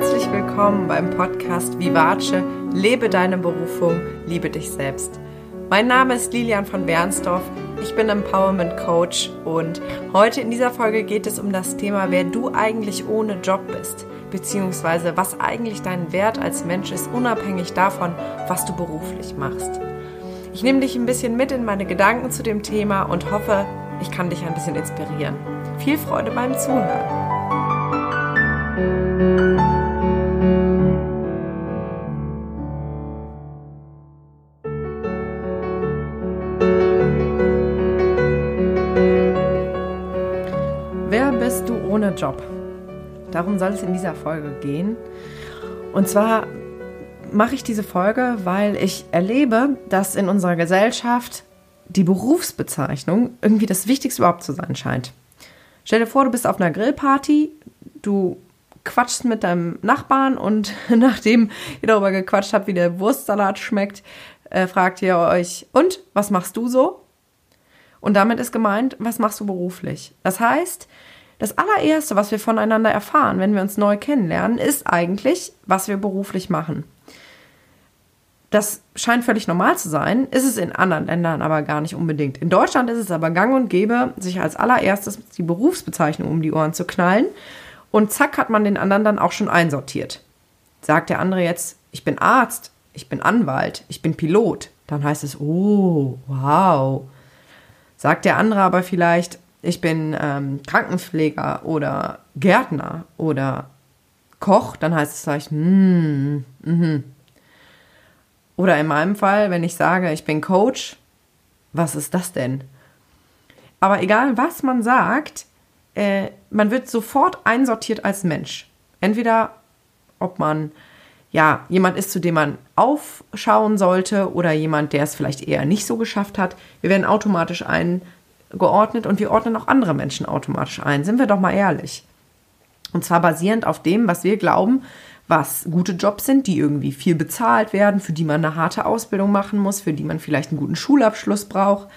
herzlich willkommen beim Podcast Vivace, lebe deine Berufung, liebe dich selbst. Mein Name ist Lilian von Bernsdorf, ich bin Empowerment Coach und heute in dieser Folge geht es um das Thema, wer du eigentlich ohne Job bist, beziehungsweise was eigentlich dein Wert als Mensch ist, unabhängig davon, was du beruflich machst. Ich nehme dich ein bisschen mit in meine Gedanken zu dem Thema und hoffe, ich kann dich ein bisschen inspirieren. Viel Freude beim Zuhören. Job? Darum soll es in dieser Folge gehen. Und zwar mache ich diese Folge, weil ich erlebe, dass in unserer Gesellschaft die Berufsbezeichnung irgendwie das Wichtigste überhaupt zu sein scheint. Stell dir vor, du bist auf einer Grillparty, du quatschst mit deinem Nachbarn und nachdem ihr darüber gequatscht habt, wie der Wurstsalat schmeckt, äh, fragt ihr euch, und was machst du so? Und damit ist gemeint, was machst du beruflich? Das heißt, das allererste, was wir voneinander erfahren, wenn wir uns neu kennenlernen, ist eigentlich, was wir beruflich machen. Das scheint völlig normal zu sein, ist es in anderen Ländern aber gar nicht unbedingt. In Deutschland ist es aber gang und gäbe, sich als allererstes die Berufsbezeichnung um die Ohren zu knallen und zack hat man den anderen dann auch schon einsortiert. Sagt der andere jetzt, ich bin Arzt, ich bin Anwalt, ich bin Pilot, dann heißt es, oh, wow. Sagt der andere aber vielleicht, ich bin ähm, Krankenpfleger oder Gärtner oder Koch, dann heißt es vielleicht, hm, mhm. Oder in meinem Fall, wenn ich sage, ich bin Coach, was ist das denn? Aber egal, was man sagt, äh, man wird sofort einsortiert als Mensch. Entweder, ob man ja jemand ist, zu dem man aufschauen sollte oder jemand, der es vielleicht eher nicht so geschafft hat. Wir werden automatisch eingeordnet und wir ordnen auch andere Menschen automatisch ein. Sind wir doch mal ehrlich. Und zwar basierend auf dem, was wir glauben, was gute Jobs sind, die irgendwie viel bezahlt werden, für die man eine harte Ausbildung machen muss, für die man vielleicht einen guten Schulabschluss braucht.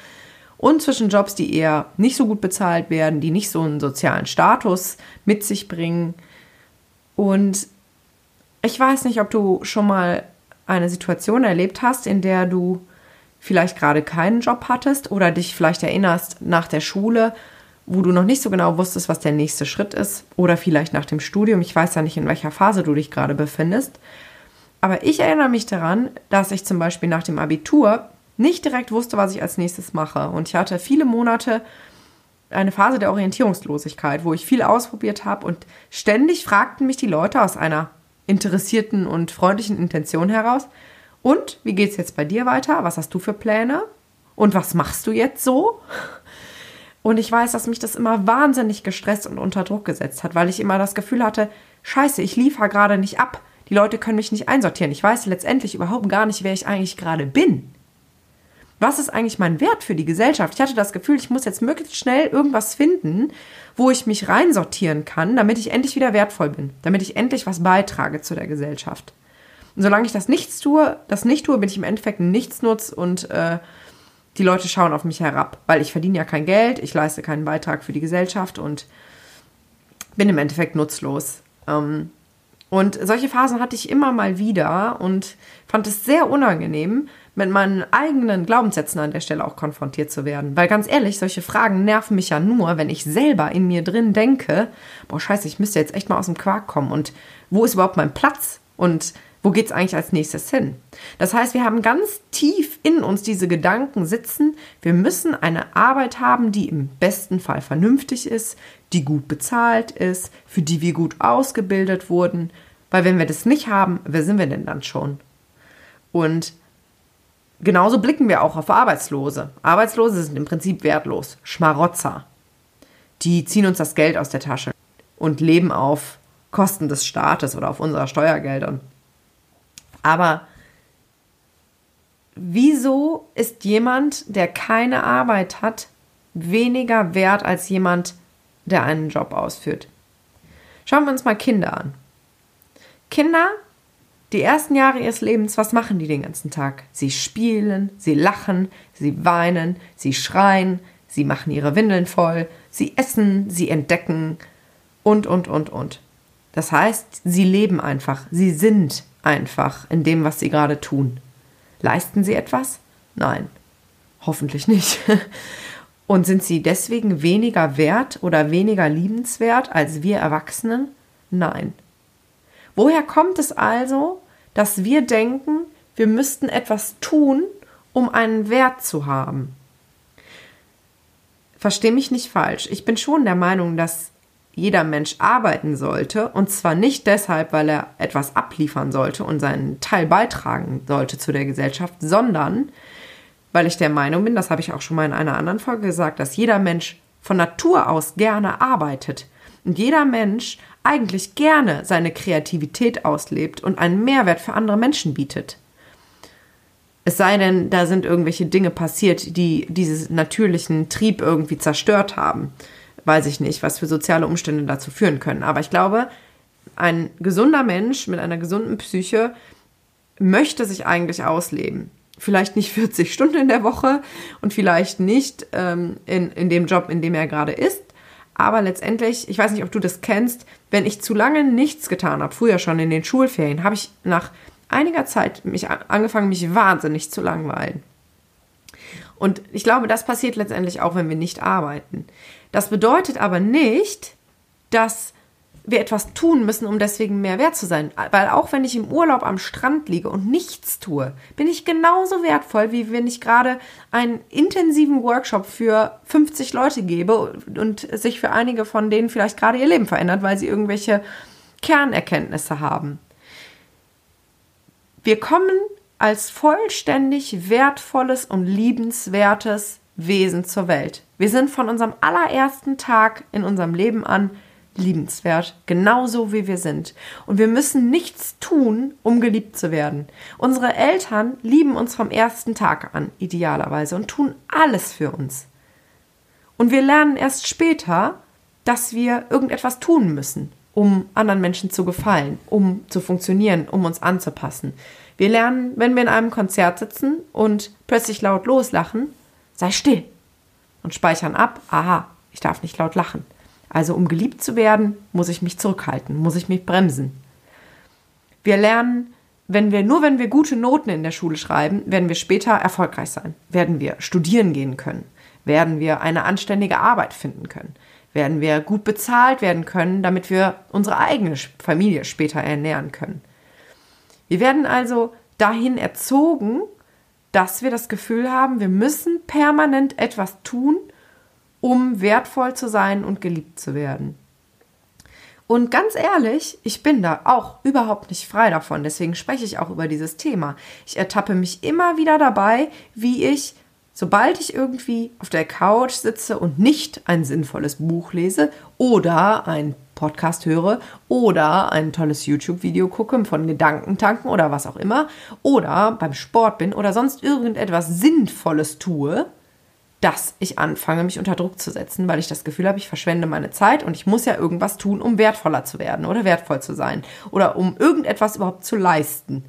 Und zwischen Jobs, die eher nicht so gut bezahlt werden, die nicht so einen sozialen Status mit sich bringen. Und ich weiß nicht, ob du schon mal eine Situation erlebt hast, in der du vielleicht gerade keinen Job hattest oder dich vielleicht erinnerst nach der Schule wo du noch nicht so genau wusstest, was der nächste Schritt ist oder vielleicht nach dem Studium. Ich weiß ja nicht, in welcher Phase du dich gerade befindest. Aber ich erinnere mich daran, dass ich zum Beispiel nach dem Abitur nicht direkt wusste, was ich als nächstes mache. Und ich hatte viele Monate eine Phase der Orientierungslosigkeit, wo ich viel ausprobiert habe und ständig fragten mich die Leute aus einer interessierten und freundlichen Intention heraus, und wie geht's jetzt bei dir weiter? Was hast du für Pläne? Und was machst du jetzt so? Und ich weiß, dass mich das immer wahnsinnig gestresst und unter Druck gesetzt hat, weil ich immer das Gefühl hatte, scheiße, ich liefere gerade nicht ab. Die Leute können mich nicht einsortieren. Ich weiß letztendlich überhaupt gar nicht, wer ich eigentlich gerade bin. Was ist eigentlich mein Wert für die Gesellschaft? Ich hatte das Gefühl, ich muss jetzt möglichst schnell irgendwas finden, wo ich mich reinsortieren kann, damit ich endlich wieder wertvoll bin, damit ich endlich was beitrage zu der Gesellschaft. Und solange ich das nichts tue, das nicht tue, bin ich im Endeffekt ein Nichtsnutz und äh, die Leute schauen auf mich herab, weil ich verdiene ja kein Geld, ich leiste keinen Beitrag für die Gesellschaft und bin im Endeffekt nutzlos. Ähm, und solche Phasen hatte ich immer mal wieder und fand es sehr unangenehm, mit meinen eigenen Glaubenssätzen an der Stelle auch konfrontiert zu werden. Weil ganz ehrlich, solche Fragen nerven mich ja nur, wenn ich selber in mir drin denke, boah, scheiße, ich müsste jetzt echt mal aus dem Quark kommen und wo ist überhaupt mein Platz? Und wo geht es eigentlich als nächstes hin? Das heißt, wir haben ganz tief in uns diese Gedanken sitzen. Wir müssen eine Arbeit haben, die im besten Fall vernünftig ist, die gut bezahlt ist, für die wir gut ausgebildet wurden. Weil wenn wir das nicht haben, wer sind wir denn dann schon? Und genauso blicken wir auch auf Arbeitslose. Arbeitslose sind im Prinzip wertlos, Schmarotzer. Die ziehen uns das Geld aus der Tasche und leben auf Kosten des Staates oder auf unserer Steuergeldern. Aber wieso ist jemand, der keine Arbeit hat, weniger wert als jemand, der einen Job ausführt? Schauen wir uns mal Kinder an. Kinder, die ersten Jahre ihres Lebens, was machen die den ganzen Tag? Sie spielen, sie lachen, sie weinen, sie schreien, sie machen ihre Windeln voll, sie essen, sie entdecken und, und, und, und. Das heißt, sie leben einfach, sie sind einfach in dem, was sie gerade tun. Leisten sie etwas? Nein, hoffentlich nicht. Und sind sie deswegen weniger wert oder weniger liebenswert als wir Erwachsenen? Nein. Woher kommt es also, dass wir denken, wir müssten etwas tun, um einen Wert zu haben? Versteh mich nicht falsch. Ich bin schon der Meinung, dass jeder Mensch arbeiten sollte, und zwar nicht deshalb, weil er etwas abliefern sollte und seinen Teil beitragen sollte zu der Gesellschaft, sondern weil ich der Meinung bin, das habe ich auch schon mal in einer anderen Folge gesagt, dass jeder Mensch von Natur aus gerne arbeitet und jeder Mensch eigentlich gerne seine Kreativität auslebt und einen Mehrwert für andere Menschen bietet. Es sei denn, da sind irgendwelche Dinge passiert, die diesen natürlichen Trieb irgendwie zerstört haben. Weiß ich nicht, was für soziale Umstände dazu führen können. Aber ich glaube, ein gesunder Mensch mit einer gesunden Psyche möchte sich eigentlich ausleben vielleicht nicht 40 Stunden in der Woche und vielleicht nicht ähm, in, in dem Job, in dem er gerade ist. Aber letztendlich, ich weiß nicht, ob du das kennst, wenn ich zu lange nichts getan habe, früher schon in den Schulferien, habe ich nach einiger Zeit mich angefangen, mich wahnsinnig zu langweilen. Und ich glaube, das passiert letztendlich auch, wenn wir nicht arbeiten. Das bedeutet aber nicht, dass wir etwas tun müssen, um deswegen mehr wert zu sein. Weil auch wenn ich im Urlaub am Strand liege und nichts tue, bin ich genauso wertvoll, wie wenn ich gerade einen intensiven Workshop für 50 Leute gebe und sich für einige von denen vielleicht gerade ihr Leben verändert, weil sie irgendwelche Kernerkenntnisse haben. Wir kommen als vollständig wertvolles und liebenswertes Wesen zur Welt. Wir sind von unserem allerersten Tag in unserem Leben an liebenswert, genauso wie wir sind. Und wir müssen nichts tun, um geliebt zu werden. Unsere Eltern lieben uns vom ersten Tag an, idealerweise, und tun alles für uns. Und wir lernen erst später, dass wir irgendetwas tun müssen, um anderen Menschen zu gefallen, um zu funktionieren, um uns anzupassen. Wir lernen, wenn wir in einem Konzert sitzen und plötzlich laut loslachen, sei still und speichern ab, aha, ich darf nicht laut lachen. Also um geliebt zu werden, muss ich mich zurückhalten, muss ich mich bremsen. Wir lernen, wenn wir nur wenn wir gute Noten in der Schule schreiben, werden wir später erfolgreich sein. Werden wir studieren gehen können, werden wir eine anständige Arbeit finden können, werden wir gut bezahlt werden können, damit wir unsere eigene Familie später ernähren können. Wir werden also dahin erzogen, dass wir das Gefühl haben, wir müssen permanent etwas tun, um wertvoll zu sein und geliebt zu werden. Und ganz ehrlich, ich bin da auch überhaupt nicht frei davon. Deswegen spreche ich auch über dieses Thema. Ich ertappe mich immer wieder dabei, wie ich, sobald ich irgendwie auf der Couch sitze und nicht ein sinnvolles Buch lese oder ein Podcast höre oder ein tolles YouTube-Video gucke von Gedankentanken oder was auch immer oder beim Sport bin oder sonst irgendetwas Sinnvolles tue, dass ich anfange, mich unter Druck zu setzen, weil ich das Gefühl habe, ich verschwende meine Zeit und ich muss ja irgendwas tun, um wertvoller zu werden oder wertvoll zu sein oder um irgendetwas überhaupt zu leisten.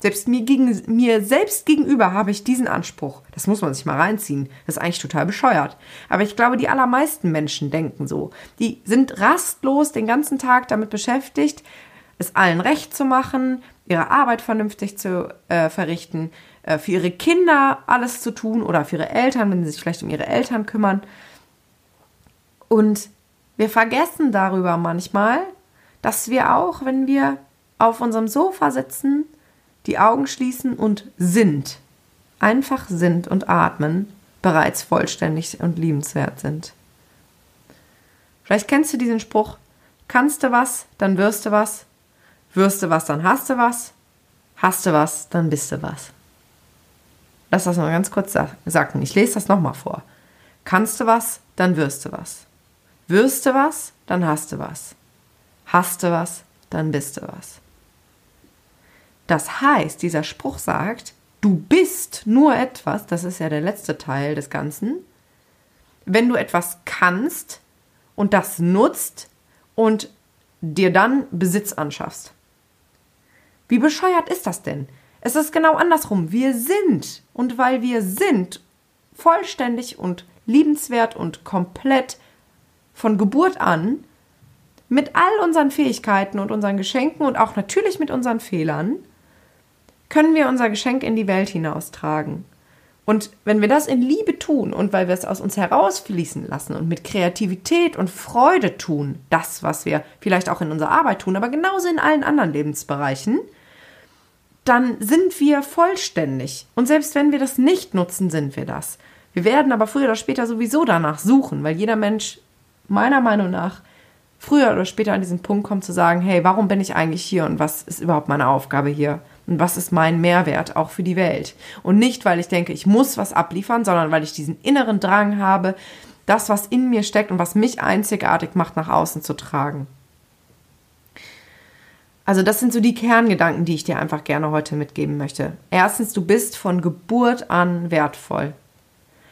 Selbst mir, gegen, mir selbst gegenüber habe ich diesen Anspruch. Das muss man sich mal reinziehen. Das ist eigentlich total bescheuert. Aber ich glaube, die allermeisten Menschen denken so. Die sind rastlos den ganzen Tag damit beschäftigt, es allen recht zu machen, ihre Arbeit vernünftig zu äh, verrichten, äh, für ihre Kinder alles zu tun oder für ihre Eltern, wenn sie sich vielleicht um ihre Eltern kümmern. Und wir vergessen darüber manchmal, dass wir auch, wenn wir auf unserem Sofa sitzen, die Augen schließen und sind, einfach sind und atmen, bereits vollständig und liebenswert sind. Vielleicht kennst du diesen Spruch, kannst du was, dann wirst du was, wirst du was, dann hast du was, hast du was, dann bist du was. Lass das mal ganz kurz sagen. Ich lese das nochmal vor. Kannst du was, dann wirst du was. Wirst du was, dann hast du was. Hast du was, dann bist du was. Das heißt, dieser Spruch sagt, du bist nur etwas, das ist ja der letzte Teil des Ganzen, wenn du etwas kannst und das nutzt und dir dann Besitz anschaffst. Wie bescheuert ist das denn? Es ist genau andersrum. Wir sind. Und weil wir sind, vollständig und liebenswert und komplett von Geburt an, mit all unseren Fähigkeiten und unseren Geschenken und auch natürlich mit unseren Fehlern, können wir unser Geschenk in die Welt hinaustragen. Und wenn wir das in Liebe tun und weil wir es aus uns herausfließen lassen und mit Kreativität und Freude tun, das, was wir vielleicht auch in unserer Arbeit tun, aber genauso in allen anderen Lebensbereichen, dann sind wir vollständig. Und selbst wenn wir das nicht nutzen, sind wir das. Wir werden aber früher oder später sowieso danach suchen, weil jeder Mensch meiner Meinung nach früher oder später an diesen Punkt kommt zu sagen, hey, warum bin ich eigentlich hier und was ist überhaupt meine Aufgabe hier? Und was ist mein Mehrwert auch für die Welt? Und nicht, weil ich denke, ich muss was abliefern, sondern weil ich diesen inneren Drang habe, das, was in mir steckt und was mich einzigartig macht, nach außen zu tragen. Also das sind so die Kerngedanken, die ich dir einfach gerne heute mitgeben möchte. Erstens, du bist von Geburt an wertvoll.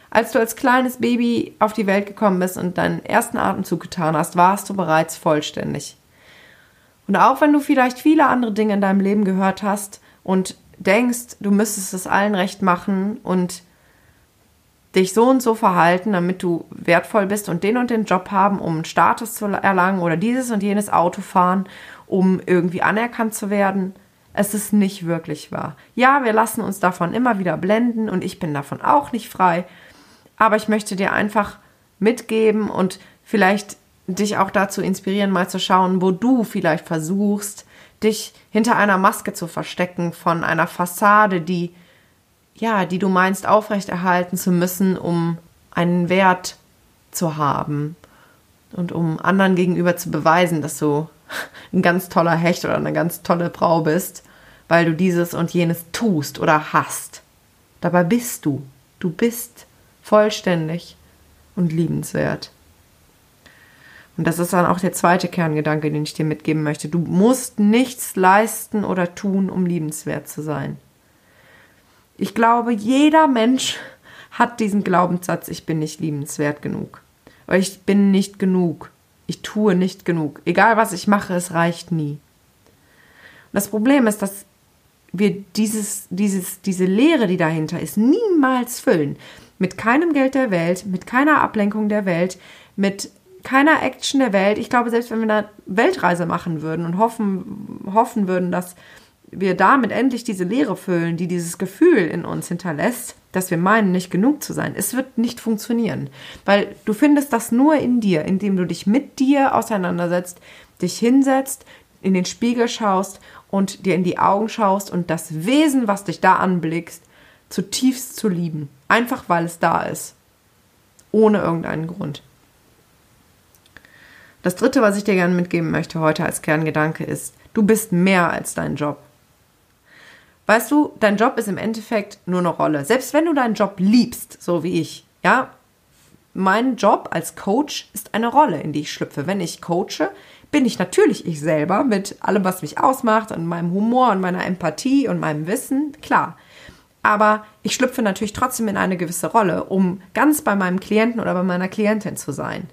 Als du als kleines Baby auf die Welt gekommen bist und deinen ersten Atemzug getan hast, warst du bereits vollständig. Und auch wenn du vielleicht viele andere Dinge in deinem Leben gehört hast und denkst, du müsstest es allen recht machen und dich so und so verhalten, damit du wertvoll bist und den und den Job haben, um einen Status zu erlangen oder dieses und jenes Auto fahren um irgendwie anerkannt zu werden. Es ist nicht wirklich wahr. Ja, wir lassen uns davon immer wieder blenden und ich bin davon auch nicht frei. Aber ich möchte dir einfach mitgeben und vielleicht dich auch dazu inspirieren, mal zu schauen, wo du vielleicht versuchst, dich hinter einer Maske zu verstecken von einer Fassade, die ja, die du meinst aufrechterhalten zu müssen, um einen Wert zu haben und um anderen gegenüber zu beweisen, dass du ein ganz toller Hecht oder eine ganz tolle Frau bist, weil du dieses und jenes tust oder hast. Dabei bist du. Du bist vollständig und liebenswert. Und das ist dann auch der zweite Kerngedanke, den ich dir mitgeben möchte. Du musst nichts leisten oder tun, um liebenswert zu sein. Ich glaube, jeder Mensch hat diesen Glaubenssatz, ich bin nicht liebenswert genug. Oder ich bin nicht genug. Ich tue nicht genug. Egal was ich mache, es reicht nie. Und das Problem ist, dass wir dieses, dieses, diese Leere, die dahinter ist, niemals füllen. Mit keinem Geld der Welt, mit keiner Ablenkung der Welt, mit keiner Action der Welt. Ich glaube, selbst wenn wir eine Weltreise machen würden und hoffen, hoffen würden, dass wir damit endlich diese Leere füllen, die dieses Gefühl in uns hinterlässt, dass wir meinen, nicht genug zu sein. Es wird nicht funktionieren, weil du findest das nur in dir, indem du dich mit dir auseinandersetzt, dich hinsetzt, in den Spiegel schaust und dir in die Augen schaust und das Wesen, was dich da anblickst, zutiefst zu lieben. Einfach weil es da ist. Ohne irgendeinen Grund. Das dritte, was ich dir gerne mitgeben möchte heute als Kerngedanke ist, du bist mehr als dein Job. Weißt du, dein Job ist im Endeffekt nur eine Rolle. Selbst wenn du deinen Job liebst, so wie ich, ja, mein Job als Coach ist eine Rolle, in die ich schlüpfe. Wenn ich coache, bin ich natürlich ich selber mit allem, was mich ausmacht und meinem Humor und meiner Empathie und meinem Wissen, klar. Aber ich schlüpfe natürlich trotzdem in eine gewisse Rolle, um ganz bei meinem Klienten oder bei meiner Klientin zu sein.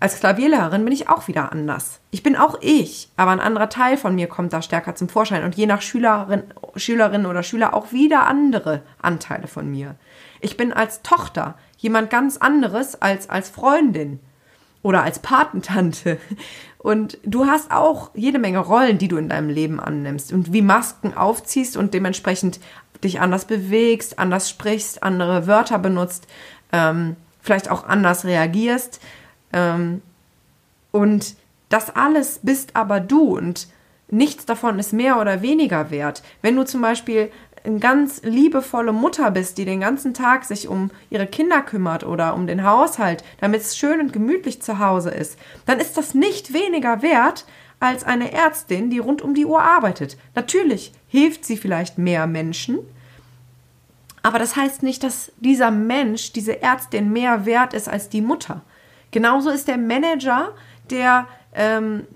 Als Klavierlehrerin bin ich auch wieder anders. Ich bin auch ich, aber ein anderer Teil von mir kommt da stärker zum Vorschein und je nach Schülerin, Schülerin oder Schüler auch wieder andere Anteile von mir. Ich bin als Tochter jemand ganz anderes als als Freundin oder als Patentante. Und du hast auch jede Menge Rollen, die du in deinem Leben annimmst und wie Masken aufziehst und dementsprechend dich anders bewegst, anders sprichst, andere Wörter benutzt, ähm, vielleicht auch anders reagierst ähm, und das alles bist aber du und nichts davon ist mehr oder weniger wert. Wenn du zum Beispiel eine ganz liebevolle Mutter bist, die den ganzen Tag sich um ihre Kinder kümmert oder um den Haushalt, damit es schön und gemütlich zu Hause ist, dann ist das nicht weniger wert als eine Ärztin, die rund um die Uhr arbeitet. Natürlich hilft sie vielleicht mehr Menschen, aber das heißt nicht, dass dieser Mensch, diese Ärztin mehr wert ist als die Mutter. Genauso ist der Manager, der ähm,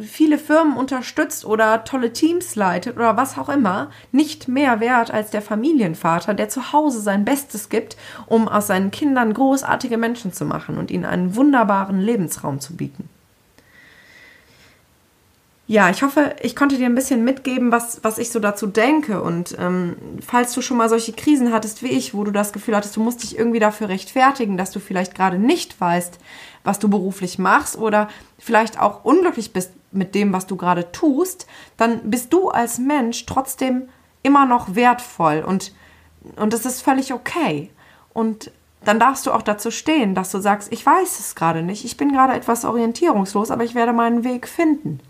viele Firmen unterstützt oder tolle Teams leitet oder was auch immer, nicht mehr wert als der Familienvater, der zu Hause sein Bestes gibt, um aus seinen Kindern großartige Menschen zu machen und ihnen einen wunderbaren Lebensraum zu bieten. Ja, ich hoffe, ich konnte dir ein bisschen mitgeben, was, was ich so dazu denke. Und ähm, falls du schon mal solche Krisen hattest wie ich, wo du das Gefühl hattest, du musst dich irgendwie dafür rechtfertigen, dass du vielleicht gerade nicht weißt, was du beruflich machst oder vielleicht auch unglücklich bist mit dem, was du gerade tust, dann bist du als Mensch trotzdem immer noch wertvoll und, und das ist völlig okay. Und dann darfst du auch dazu stehen, dass du sagst, ich weiß es gerade nicht, ich bin gerade etwas orientierungslos, aber ich werde meinen Weg finden.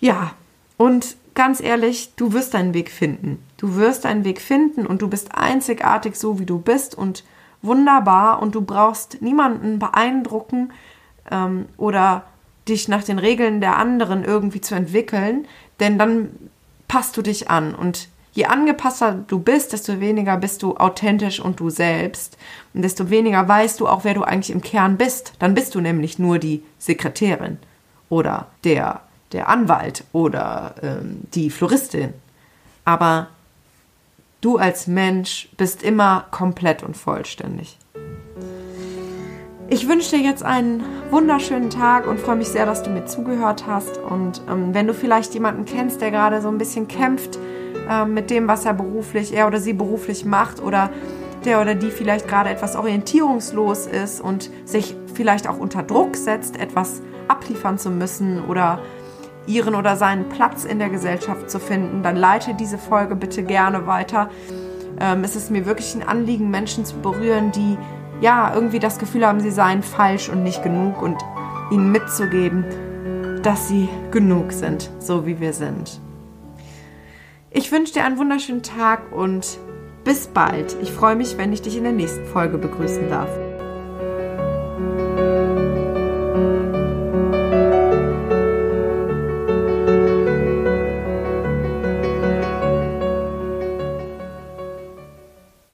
Ja, und ganz ehrlich, du wirst deinen Weg finden. Du wirst deinen Weg finden und du bist einzigartig so, wie du bist und wunderbar und du brauchst niemanden beeindrucken ähm, oder dich nach den Regeln der anderen irgendwie zu entwickeln, denn dann passt du dich an und je angepasster du bist, desto weniger bist du authentisch und du selbst und desto weniger weißt du auch, wer du eigentlich im Kern bist. Dann bist du nämlich nur die Sekretärin oder der der Anwalt oder ähm, die Floristin. Aber du als Mensch bist immer komplett und vollständig. Ich wünsche dir jetzt einen wunderschönen Tag und freue mich sehr, dass du mir zugehört hast. Und ähm, wenn du vielleicht jemanden kennst, der gerade so ein bisschen kämpft äh, mit dem, was er beruflich, er oder sie beruflich macht, oder der oder die vielleicht gerade etwas orientierungslos ist und sich vielleicht auch unter Druck setzt, etwas abliefern zu müssen oder ihren oder seinen Platz in der Gesellschaft zu finden, dann leite diese Folge bitte gerne weiter. Ähm, es ist mir wirklich ein Anliegen, Menschen zu berühren, die ja irgendwie das Gefühl haben, sie seien falsch und nicht genug und ihnen mitzugeben, dass sie genug sind, so wie wir sind. Ich wünsche dir einen wunderschönen Tag und bis bald. Ich freue mich, wenn ich dich in der nächsten Folge begrüßen darf.